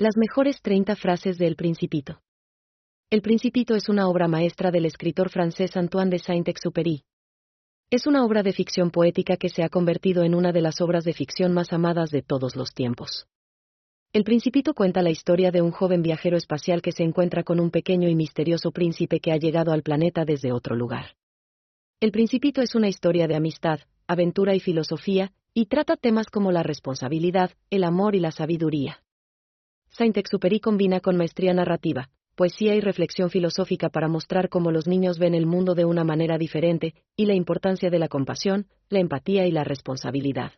Las mejores 30 frases de El Principito. El Principito es una obra maestra del escritor francés Antoine de Saint-Exupéry. Es una obra de ficción poética que se ha convertido en una de las obras de ficción más amadas de todos los tiempos. El Principito cuenta la historia de un joven viajero espacial que se encuentra con un pequeño y misterioso príncipe que ha llegado al planeta desde otro lugar. El Principito es una historia de amistad, aventura y filosofía, y trata temas como la responsabilidad, el amor y la sabiduría. Saint-Exupéry combina con maestría narrativa, poesía y reflexión filosófica para mostrar cómo los niños ven el mundo de una manera diferente, y la importancia de la compasión, la empatía y la responsabilidad.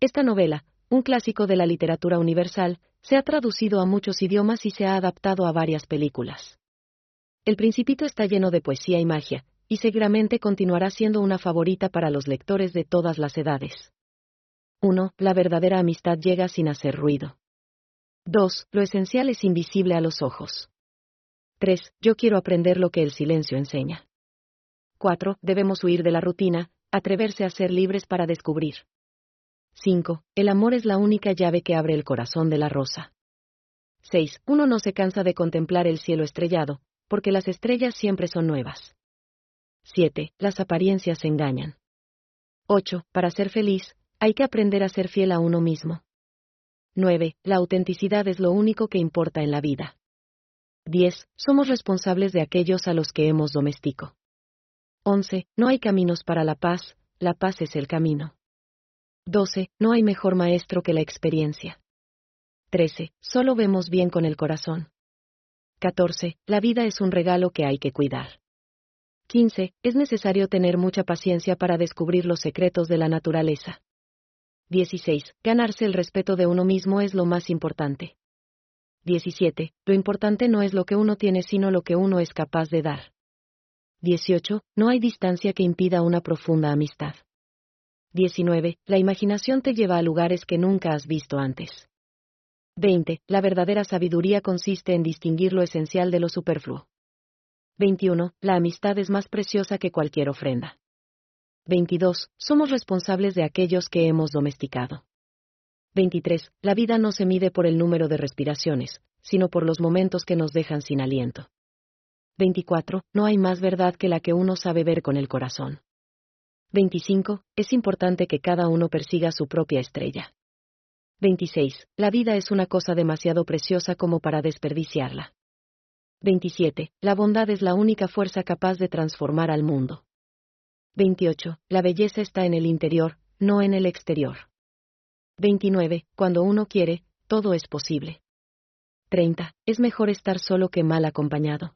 Esta novela, un clásico de la literatura universal, se ha traducido a muchos idiomas y se ha adaptado a varias películas. El Principito está lleno de poesía y magia, y seguramente continuará siendo una favorita para los lectores de todas las edades. 1. La verdadera amistad llega sin hacer ruido. 2. Lo esencial es invisible a los ojos. 3. Yo quiero aprender lo que el silencio enseña. 4. Debemos huir de la rutina, atreverse a ser libres para descubrir. 5. El amor es la única llave que abre el corazón de la rosa. 6. Uno no se cansa de contemplar el cielo estrellado, porque las estrellas siempre son nuevas. 7. Las apariencias engañan. 8. Para ser feliz, hay que aprender a ser fiel a uno mismo. 9. La autenticidad es lo único que importa en la vida. 10. Somos responsables de aquellos a los que hemos domestico. 11. No hay caminos para la paz, la paz es el camino. 12. No hay mejor maestro que la experiencia. 13. Solo vemos bien con el corazón. 14. La vida es un regalo que hay que cuidar. 15. Es necesario tener mucha paciencia para descubrir los secretos de la naturaleza. 16. Ganarse el respeto de uno mismo es lo más importante. 17. Lo importante no es lo que uno tiene sino lo que uno es capaz de dar. 18. No hay distancia que impida una profunda amistad. 19. La imaginación te lleva a lugares que nunca has visto antes. 20. La verdadera sabiduría consiste en distinguir lo esencial de lo superfluo. 21. La amistad es más preciosa que cualquier ofrenda. 22. Somos responsables de aquellos que hemos domesticado. 23. La vida no se mide por el número de respiraciones, sino por los momentos que nos dejan sin aliento. 24. No hay más verdad que la que uno sabe ver con el corazón. 25. Es importante que cada uno persiga su propia estrella. 26. La vida es una cosa demasiado preciosa como para desperdiciarla. 27. La bondad es la única fuerza capaz de transformar al mundo. 28. La belleza está en el interior, no en el exterior. 29. Cuando uno quiere, todo es posible. 30. Es mejor estar solo que mal acompañado.